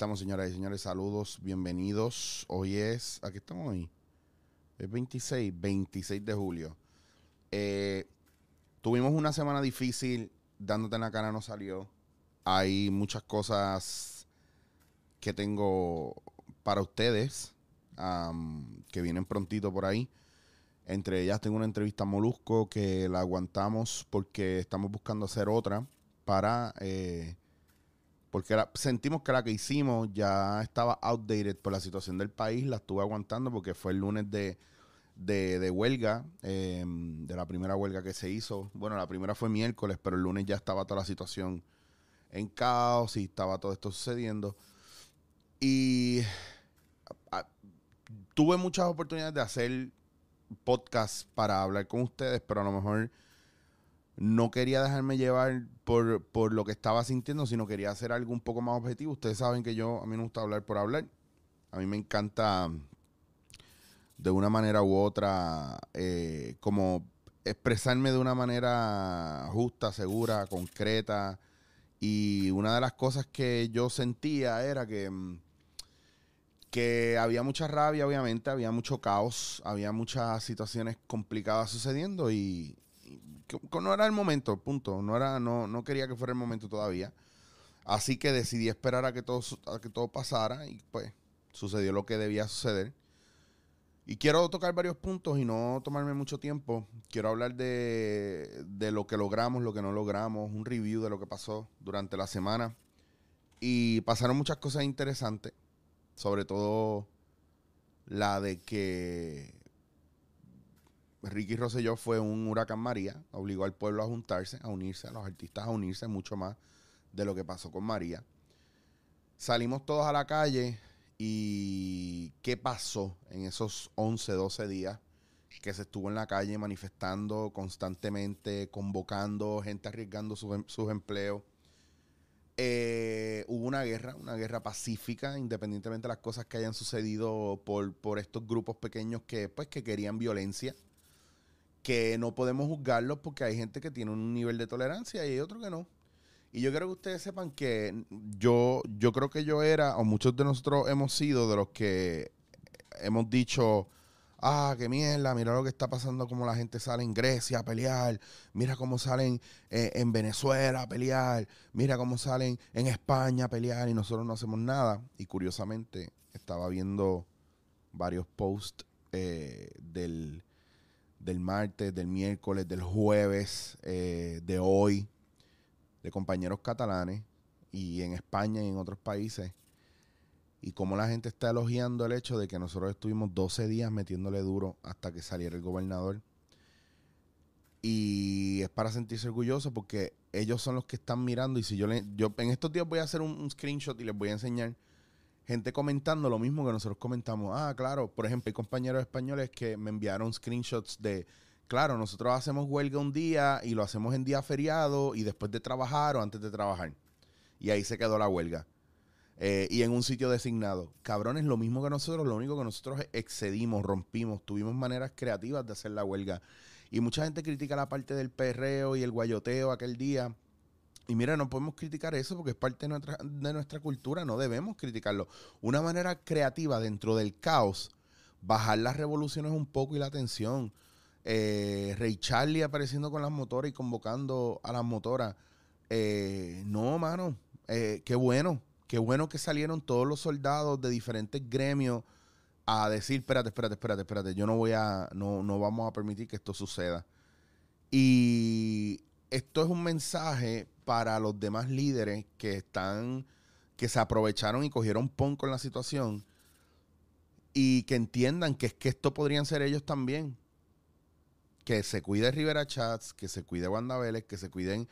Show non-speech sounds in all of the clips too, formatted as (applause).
Estamos, señoras y señores. Saludos, bienvenidos. Hoy es. Aquí estamos hoy. Es 26, 26 de julio. Eh, tuvimos una semana difícil. Dándote en la cara no salió. Hay muchas cosas que tengo para ustedes am, que vienen prontito por ahí. Entre ellas tengo una entrevista a Molusco que la aguantamos porque estamos buscando hacer otra para eh, porque la- sentimos que la que hicimos ya estaba outdated por la situación del país, la estuve aguantando porque fue el lunes de, de, huelga, eh, de la primera huelga que se hizo. Bueno, la primera fue miércoles, pero el lunes ya estaba toda la situación en caos y estaba todo esto sucediendo. Y tuve muchas oportunidades de hacer podcast para hablar con ustedes, pero a lo mejor no quería dejarme llevar por, por lo que estaba sintiendo, sino quería hacer algo un poco más objetivo. Ustedes saben que yo, a mí me gusta hablar por hablar. A mí me encanta de una manera u otra, eh, como expresarme de una manera justa, segura, concreta. Y una de las cosas que yo sentía era que, mm, que había mucha rabia, obviamente, había mucho caos, había muchas situaciones complicadas sucediendo y, no era el momento, punto. No era, no, no quería que fuera el momento todavía. Así que decidí esperar a que todo, a que todo pasara y pues sucedió lo que debía suceder. Y quiero tocar varios puntos y no tomarme mucho tiempo. Quiero hablar de, de lo que logramos, lo que no logramos, un review de lo que pasó durante la semana. Y pasaron muchas cosas interesantes, sobre todo la de que Ricky Rosselló fue un huracán María, obligó al pueblo a juntarse, a unirse, a los artistas a unirse mucho más de lo que pasó con María. Salimos todos a la calle y ¿qué pasó en esos 11, 12 días que se estuvo en la calle manifestando constantemente, convocando, gente arriesgando sus, em- sus empleos? Eh, hubo una guerra, una guerra pacífica, independientemente de las cosas que hayan sucedido por, por estos grupos pequeños que, pues, que querían violencia que no podemos juzgarlos porque hay gente que tiene un nivel de tolerancia y hay otro que no. Y yo quiero que ustedes sepan que yo, yo creo que yo era, o muchos de nosotros hemos sido de los que hemos dicho, ah, qué mierda, mira lo que está pasando, como la gente sale en Grecia a pelear, mira cómo salen eh, en Venezuela a pelear, mira cómo salen en España a pelear y nosotros no hacemos nada. Y curiosamente estaba viendo varios posts eh, del del martes, del miércoles, del jueves, eh, de hoy, de compañeros catalanes y en España y en otros países. Y cómo la gente está elogiando el hecho de que nosotros estuvimos 12 días metiéndole duro hasta que saliera el gobernador. Y es para sentirse orgulloso porque ellos son los que están mirando. Y si yo, le, yo en estos días voy a hacer un, un screenshot y les voy a enseñar gente comentando lo mismo que nosotros comentamos. Ah, claro, por ejemplo, hay compañeros españoles que me enviaron screenshots de, claro, nosotros hacemos huelga un día y lo hacemos en día feriado y después de trabajar o antes de trabajar. Y ahí se quedó la huelga. Eh, y en un sitio designado. Cabrones, lo mismo que nosotros, lo único que nosotros excedimos, rompimos, tuvimos maneras creativas de hacer la huelga. Y mucha gente critica la parte del perreo y el guayoteo aquel día. Y mira, no podemos criticar eso porque es parte de nuestra, de nuestra cultura, no debemos criticarlo. Una manera creativa dentro del caos, bajar las revoluciones un poco y la tensión. Eh, Charlie apareciendo con las motoras y convocando a las motoras. Eh, no, mano, eh, qué bueno, qué bueno que salieron todos los soldados de diferentes gremios a decir, espérate, espérate, espérate, espérate, yo no voy a, no, no vamos a permitir que esto suceda. Y esto es un mensaje para los demás líderes que están, que se aprovecharon y cogieron pon con la situación y que entiendan que es que esto podrían ser ellos también. Que se cuide Rivera Chats, que se cuide Wanda Vélez, que se cuiden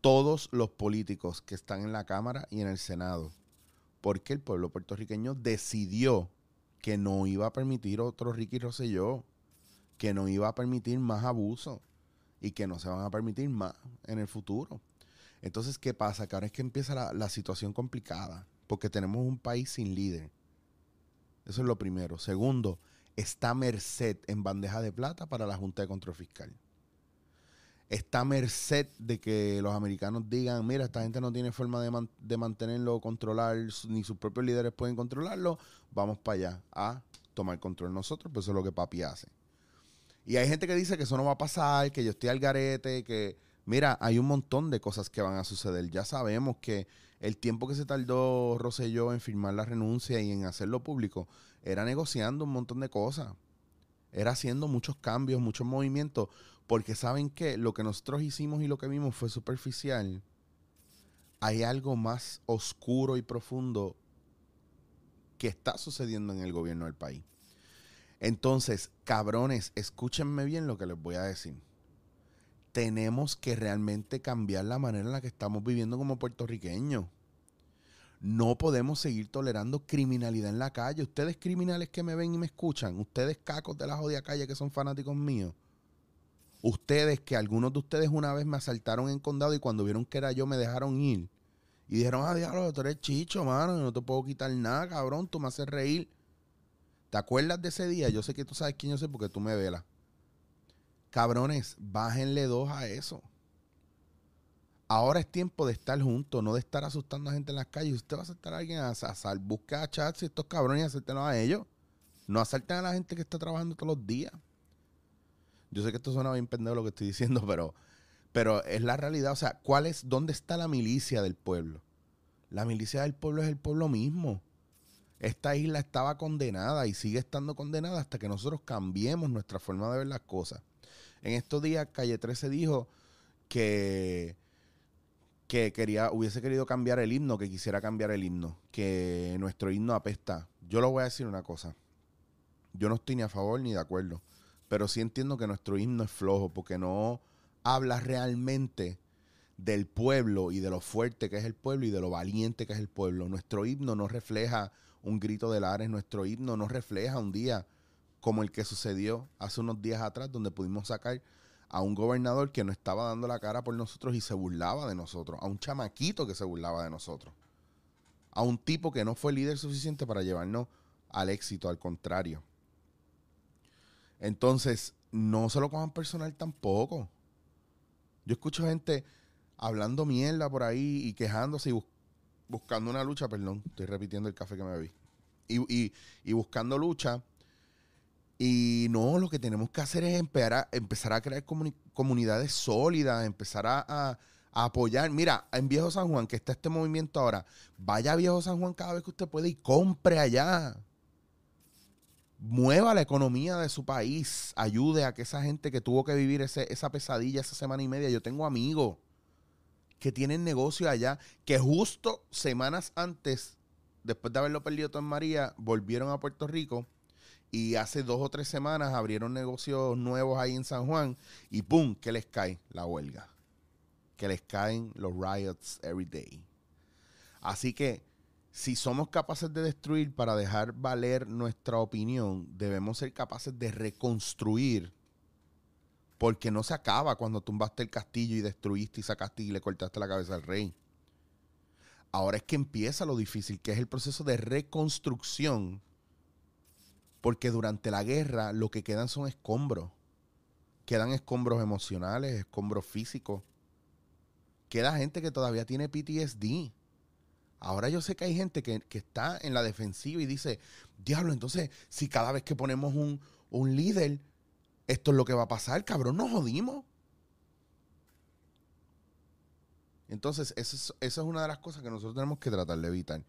todos los políticos que están en la Cámara y en el Senado. Porque el pueblo puertorriqueño decidió que no iba a permitir otro Ricky Rosselló, que no iba a permitir más abuso y que no se van a permitir más en el futuro. Entonces, ¿qué pasa? Que ahora es que empieza la, la situación complicada, porque tenemos un país sin líder. Eso es lo primero. Segundo, está Merced en bandeja de plata para la Junta de Control Fiscal. está merced de que los americanos digan, mira, esta gente no tiene forma de, de mantenerlo, controlar, ni sus propios líderes pueden controlarlo, vamos para allá a tomar control nosotros, pues eso es lo que papi hace. Y hay gente que dice que eso no va a pasar, que yo estoy al garete, que mira, hay un montón de cosas que van a suceder. Ya sabemos que el tiempo que se tardó Rosselló en firmar la renuncia y en hacerlo público era negociando un montón de cosas. Era haciendo muchos cambios, muchos movimientos, porque saben que lo que nosotros hicimos y lo que vimos fue superficial. Hay algo más oscuro y profundo que está sucediendo en el gobierno del país. Entonces, cabrones, escúchenme bien lo que les voy a decir. Tenemos que realmente cambiar la manera en la que estamos viviendo como puertorriqueños. No podemos seguir tolerando criminalidad en la calle. Ustedes criminales que me ven y me escuchan, ustedes cacos de la jodida calle que son fanáticos míos. Ustedes que algunos de ustedes una vez me asaltaron en condado y cuando vieron que era yo me dejaron ir. Y dijeron, ah, diablo, tú eres chicho, mano, no te puedo quitar nada, cabrón, tú me haces reír. ¿Te acuerdas de ese día? Yo sé que tú sabes quién yo sé porque tú me velas. Cabrones, bájenle dos a eso. Ahora es tiempo de estar juntos, no de estar asustando a gente en las calles. Usted va a asaltar a alguien a, a, busca a chats y estos cabrones y acértenlos a ellos. No asalten a la gente que está trabajando todos los días. Yo sé que esto suena bien pendejo lo que estoy (laughs) diciendo, pero, pero es la realidad. O sea, ¿cuál es, dónde está la milicia del pueblo? La milicia del pueblo es el pueblo mismo esta isla estaba condenada y sigue estando condenada hasta que nosotros cambiemos nuestra forma de ver las cosas. En estos días, Calle 13 dijo que, que quería, hubiese querido cambiar el himno, que quisiera cambiar el himno, que nuestro himno apesta. Yo le voy a decir una cosa. Yo no estoy ni a favor ni de acuerdo, pero sí entiendo que nuestro himno es flojo porque no habla realmente del pueblo y de lo fuerte que es el pueblo y de lo valiente que es el pueblo. Nuestro himno no refleja un grito de Lares, nuestro himno no refleja un día como el que sucedió hace unos días atrás, donde pudimos sacar a un gobernador que no estaba dando la cara por nosotros y se burlaba de nosotros, a un chamaquito que se burlaba de nosotros, a un tipo que no fue líder suficiente para llevarnos al éxito, al contrario. Entonces, no se lo cojan personal tampoco. Yo escucho gente hablando mierda por ahí y quejándose y buscando una lucha, perdón, estoy repitiendo el café que me bebí. Y, buscando lucha. Y no, lo que tenemos que hacer es empezar a, crear comunidades sólidas, empezar a, apoyar. Mira, en Viejo San Juan, que está este movimiento ahora, vaya a Viejo San Juan cada vez que usted puede y compre allá. Mueva la economía de su país. Ayude a que esa gente que tuvo que vivir esa pesadilla esa semana y media. Yo tengo amigos que tienen negocio allá, que justo semanas antes, después de haberlo perdido todo en María, volvieron a Puerto Rico y hace dos o tres semanas abrieron negocios nuevos ahí en San Juan y ¡pum! que les cae la huelga. Que les caen los riots every day. Así que si somos capaces de destruir para dejar valer nuestra opinión, debemos ser capaces de reconstruir porque no se acaba cuando tumbaste el castillo y destruiste y sacaste y le cortaste la cabeza al rey. Ahora es que empieza lo difícil, que es el proceso de reconstrucción. Porque durante la guerra lo que quedan son escombros. Quedan escombros emocionales, escombros físicos. Queda gente que todavía tiene PTSD. Ahora yo sé que hay gente que, está en la defensiva y dice, diablo, entonces si cada vez que ponemos un, un líder esto es lo que va a pasar, cabrón, nos jodimos. Entonces, esa es, una de las cosas que nosotros tenemos que tratar de evitar.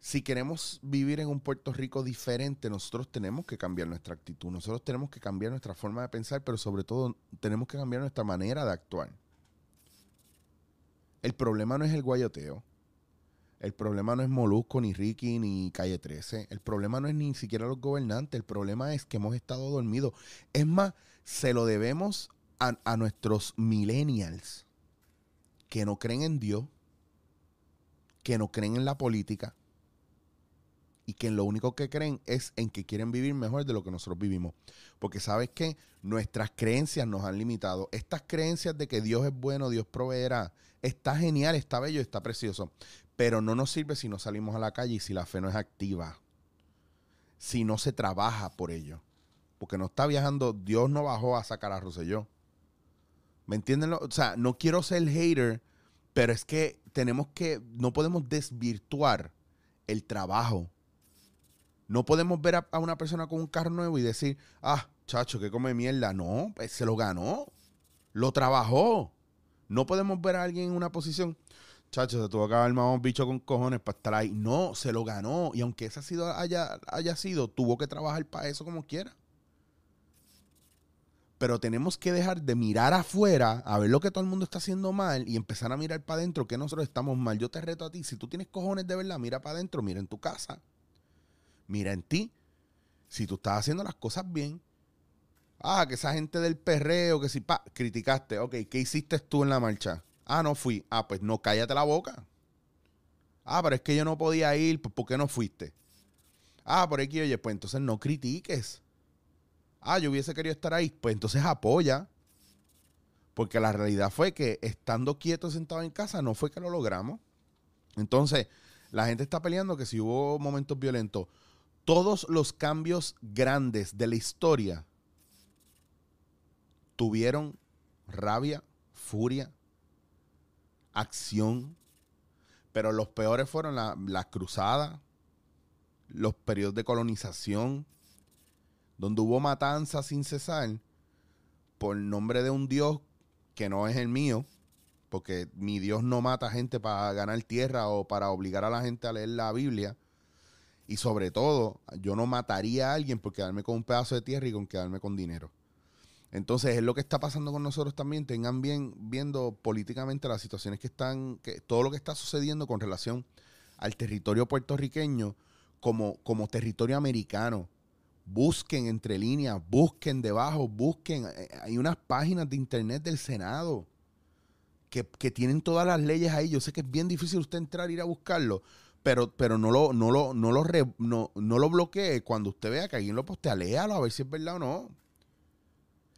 Si queremos vivir en un Puerto Rico diferente, nosotros tenemos que cambiar nuestra actitud, nosotros tenemos que cambiar nuestra forma de pensar, pero sobre todo tenemos que cambiar nuestra manera de actuar. El problema no es el guayoteo. El problema no es Molusco, ni Ricky, ni Calle 13. El problema no es ni siquiera los gobernantes. El problema es que hemos estado dormidos. Es más, se lo debemos a, a nuestros millennials que no creen en Dios, que no creen en la política y que lo único que creen es en que quieren vivir mejor de lo que nosotros vivimos. Porque sabes que nuestras creencias nos han limitado. Estas creencias de que Dios es bueno, Dios proveerá, está genial, está bello, está precioso. Pero no nos sirve si no salimos a la calle y si la fe no es activa. Si no se trabaja por ello. Porque no está viajando, Dios no bajó a sacar a Rosselló. ¿Me entienden? O sea, no quiero ser hater, pero es que tenemos que, no podemos desvirtuar el trabajo. No podemos ver a, una persona con un carro nuevo y decir, ah, chacho, que come mierda. No, pues, se lo ganó. Lo trabajó. No podemos ver a alguien en una posición, chacho, se tuvo que haber un bicho con cojones para estar ahí. No, se lo ganó. Y aunque esa sido, haya, haya sido, tuvo que trabajar para eso como quiera pero tenemos que dejar de mirar afuera a ver lo que todo el mundo está haciendo mal y empezar a mirar para adentro que nosotros estamos mal. Yo te reto a ti, si tú tienes cojones de verdad, mira para adentro, mira en tu casa, mira en ti. Si tú estás haciendo las cosas bien, ah, que esa gente del perreo, que si pa, criticaste, ok, ¿qué hiciste tú en la marcha? Ah, no fui. Ah, pues no, cállate la boca. Ah, pero es que yo no podía ir, pues ¿por qué no fuiste? Ah, por aquí, oye, pues entonces no critiques ah, yo hubiese querido estar ahí, pues entonces apoya. Porque la realidad fue que estando quieto sentado en casa no fue que lo logramos. Entonces, la gente está peleando que si hubo momentos violentos, todos los cambios grandes de la historia tuvieron rabia, furia, acción, pero los peores fueron las la cruzadas, los periodos de colonización, donde hubo matanza sin cesar por nombre de un Dios que no es el mío, porque mi Dios no mata gente para ganar tierra o para obligar a la gente a leer la Biblia. Y sobre todo, yo no mataría a alguien por quedarme con un pedazo de tierra y con quedarme con dinero. Entonces, es lo que está pasando con nosotros también. Tengan bien viendo políticamente las situaciones que están, que todo lo que está sucediendo con relación al territorio puertorriqueño como, como territorio americano busquen entre líneas, busquen debajo, busquen. Eh, hay unas páginas de internet del Senado que, tienen todas las leyes ahí. Yo sé que es bien difícil usted entrar ir a buscarlo, pero, pero no lo, no lo, no lo, no, lo bloquee cuando usted vea que alguien lo postea, léalo a ver si es verdad o no.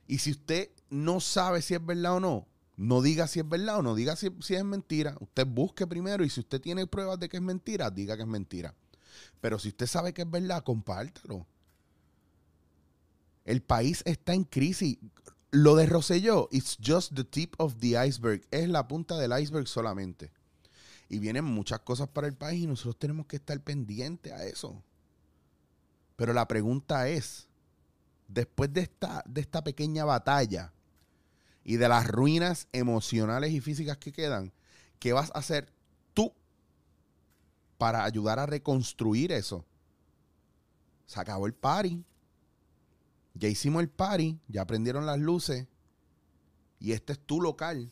Y si usted no sabe si es verdad o no, no diga si es verdad o no diga si, si es mentira. Usted busque primero y si usted tiene pruebas de que es mentira, diga que es mentira. Pero si usted sabe que es verdad, compártalo. El país está en crisis. Lo de Rosselló, it's just the tip of the iceberg. Es la punta del iceberg solamente. Y vienen muchas cosas para el país y nosotros tenemos que estar pendientes a eso. Pero la pregunta es, después de esta, de esta pequeña batalla y de las ruinas emocionales y físicas que quedan, ¿qué vas a hacer tú para ayudar a reconstruir eso? Se acabó el party. Ya hicimos el party, ya prendieron las luces y este es tu local.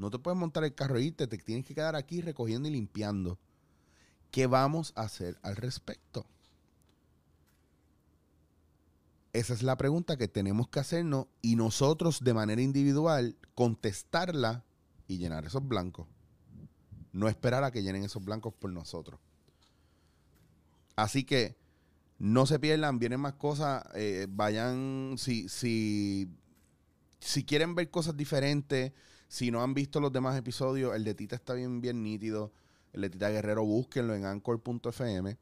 No te puedes montar el carro y irte, te tienes que quedar aquí recogiendo y limpiando. ¿Qué vamos a hacer al respecto? Esa es la pregunta que tenemos que hacernos y nosotros de manera individual contestarla y llenar esos blancos. No esperar a que llenen esos blancos por nosotros. Así que no se pierdan, vienen más cosas. Eh, vayan, si, si, si quieren ver cosas diferentes, si no han visto los demás episodios, el de Tita está bien, bien nítido. El de Tita Guerrero, búsquenlo en anchor.fm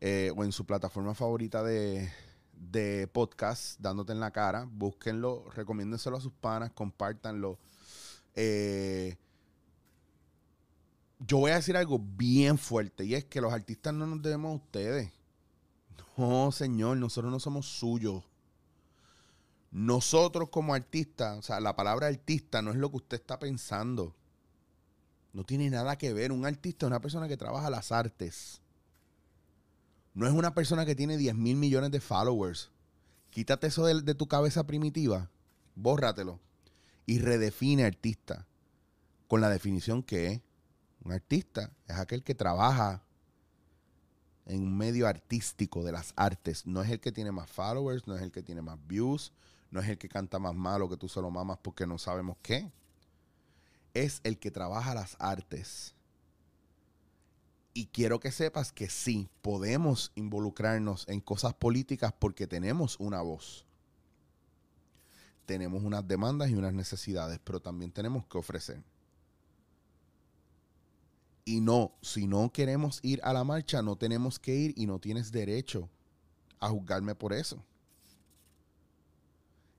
eh, o en su plataforma favorita de, de podcast, dándote en la cara. Búsquenlo, recomiéndenselo a sus panas, compártanlo. Eh, yo voy a decir algo bien fuerte y es que los artistas no nos debemos a ustedes. No, señor, nosotros no somos suyos. Nosotros como artistas, o sea, la palabra artista no es lo que usted está pensando. No tiene nada que ver. Un artista es una persona que trabaja las artes. No es una persona que tiene 10 mil millones de followers. Quítate eso de, de tu cabeza primitiva. Bórratelo. Y redefine artista. Con la definición que es. Un artista es aquel que trabaja en un medio artístico de las artes. No es el que tiene más followers, no es el que tiene más views, no es el que canta más malo que tú solo mamas porque no sabemos qué. Es el que trabaja las artes. Y quiero que sepas que sí, podemos involucrarnos en cosas políticas porque tenemos una voz. Tenemos unas demandas y unas necesidades, pero también tenemos que ofrecer. Y no, si no queremos ir a la marcha, no tenemos que ir y no tienes derecho a juzgarme por eso.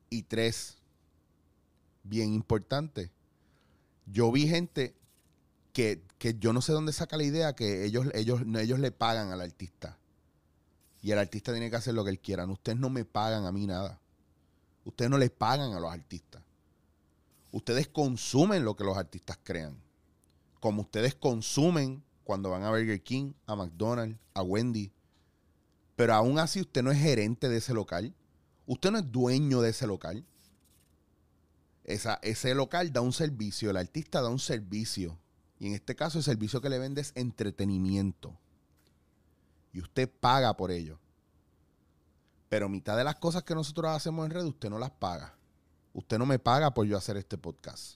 Y tres, bien importante. Yo vi gente que, que yo no sé dónde saca la idea que ellos, ellos, ellos le pagan al artista. Y el artista tiene que hacer lo que él quiera. Ustedes no me pagan a mí nada. Ustedes no le pagan a los artistas. Ustedes consumen lo que los artistas crean. Como ustedes consumen cuando van a Burger King, a McDonald's, a Wendy. Pero aún así usted no es gerente de ese local. Usted no es dueño de ese local. Esa, ese local da un servicio, el artista da un servicio. Y en este caso el servicio que le vende es entretenimiento. Y usted paga por ello. Pero mitad de las cosas que nosotros hacemos en red, usted no las paga. Usted no me paga por yo hacer este podcast.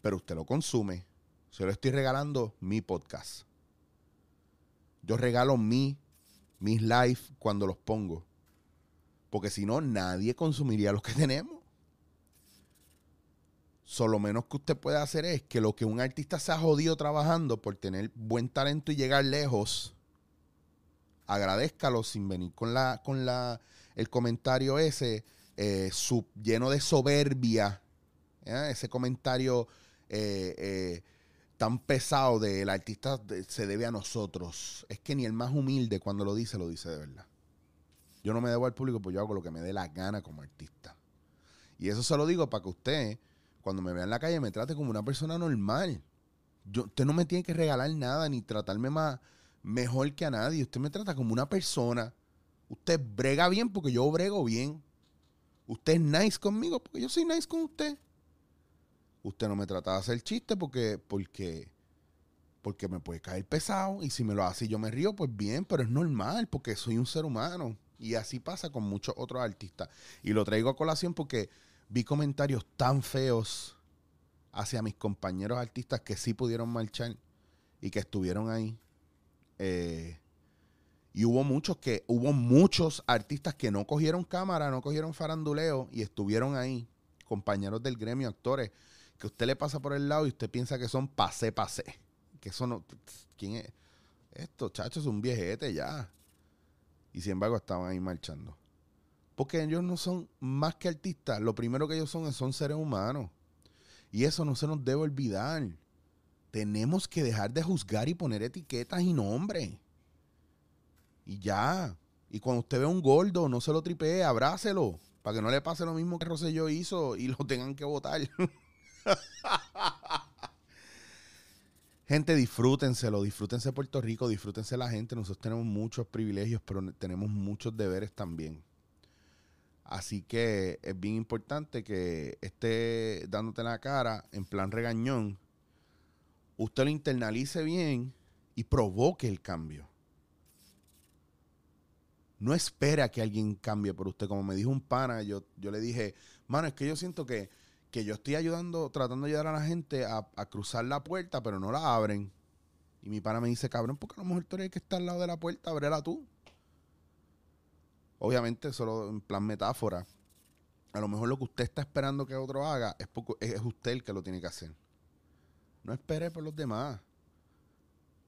Pero usted lo consume. Se lo estoy regalando mi podcast. Yo regalo mi, mis live cuando los pongo. Porque si no, nadie consumiría lo que tenemos. Solo menos que usted puede hacer es que lo que un artista se ha jodido trabajando por tener buen talento y llegar lejos, agradezcalo sin venir con la, con la, el comentario ese, eh, lleno de soberbia, ese comentario eh, eh, tan pesado del artista se debe a nosotros. Es que ni el más humilde cuando lo dice, lo dice de verdad. Yo no me debo al público, pues yo hago lo que me dé la gana como artista. Y eso se lo digo para que usted, cuando me vea en la calle, me trate como una persona normal. Yo, usted no me tiene que regalar nada ni tratarme más mejor que a nadie. Usted me trata como una persona. Usted brega bien porque yo brego bien. Usted es nice conmigo porque yo soy nice con usted. Usted no me trata de hacer chiste porque, porque, porque me puede caer pesado. Y si me lo hace y yo me río, pues bien, pero es normal porque soy un ser humano. Y así pasa con muchos otros artistas. Y lo traigo a colación porque vi comentarios tan feos hacia mis compañeros artistas que sí pudieron marchar y que estuvieron ahí. Eh, y hubo muchos que, hubo muchos artistas que no cogieron cámara, no cogieron faranduleo y estuvieron ahí, compañeros del gremio, actores, que usted le pasa por el lado y usted piensa que son pase, pase. Que eso no. ¿Quién es? Estos chachos son un viejete ya. Y sin embargo estaban ahí marchando. Porque ellos no son más que artistas. Lo primero que ellos son son seres humanos. Y eso no se nos debe olvidar. Tenemos que dejar de juzgar y poner etiquetas y nombres. Y ya. Y cuando usted ve un gordo, no se lo tripee, abrácelo. Para que no le pase lo mismo que Rosselló hizo y lo tengan que votar. (laughs) Gente, disfrútenselo, disfrútense Puerto Rico, disfrútense la gente. Nosotros tenemos muchos privilegios, pero tenemos muchos deberes también. Así que es bien importante que esté dándote la cara en plan regañón. Usted lo internalice bien y provoque el cambio. No espera que alguien cambie por usted. Como me dijo un pana, yo, yo le dije, mano, es que yo siento que que yo estoy ayudando, tratando de ayudar a la gente a, cruzar la puerta, pero no la abren. Y mi pana me dice, cabrón, porque a lo mejor tú eres que está al lado de la puerta, ábrela tú. Obviamente, solo en plan metáfora. A lo mejor lo que usted está esperando que otro haga es, es usted el que lo tiene que hacer. No espere por los demás.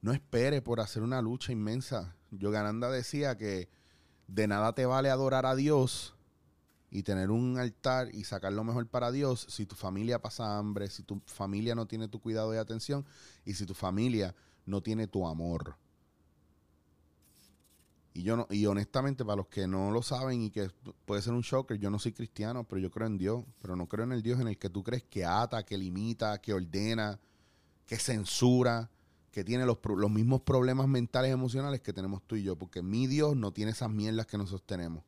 No espere por hacer una lucha inmensa. Yogananda decía que de nada te vale adorar a Dios y tener un altar y sacar lo mejor para Dios si tu familia pasa hambre, si tu familia no tiene tu cuidado y atención y si tu familia no tiene tu amor. Y yo no, y honestamente, para los que no lo saben y que puede ser un shocker, yo no soy cristiano, pero yo creo en Dios, pero no creo en el Dios en el que tú crees que ata, que limita, que ordena, que censura, que tiene los, los mismos problemas mentales y emocionales que tenemos tú y yo, porque mi Dios no tiene esas mierdas que nosotros tenemos.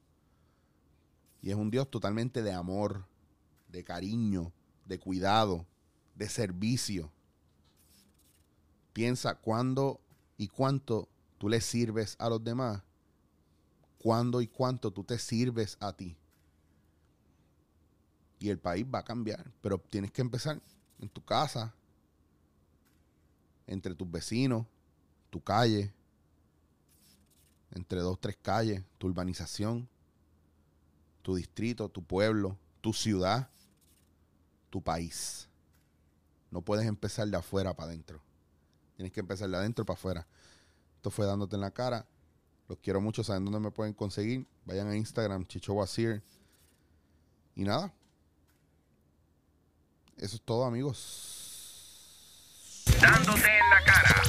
Y es un Dios totalmente de amor, de cariño, de cuidado, de servicio. Piensa cuándo y cuánto tú le sirves a los demás, cuándo y cuánto tú te sirves a ti. Y el país va a cambiar, pero tienes que empezar en tu casa, entre tus vecinos, tu calle, entre dos, tres calles, tu urbanización, tu distrito, tu pueblo, tu ciudad, tu país. No puedes empezar de afuera para adentro. Tienes que empezar de adentro para afuera. Esto fue dándote en la cara. Los quiero mucho. Saben dónde me pueden conseguir. Vayan a Instagram, Chicho Wasir. Y nada. eso es todo, amigos. Dándote en la cara.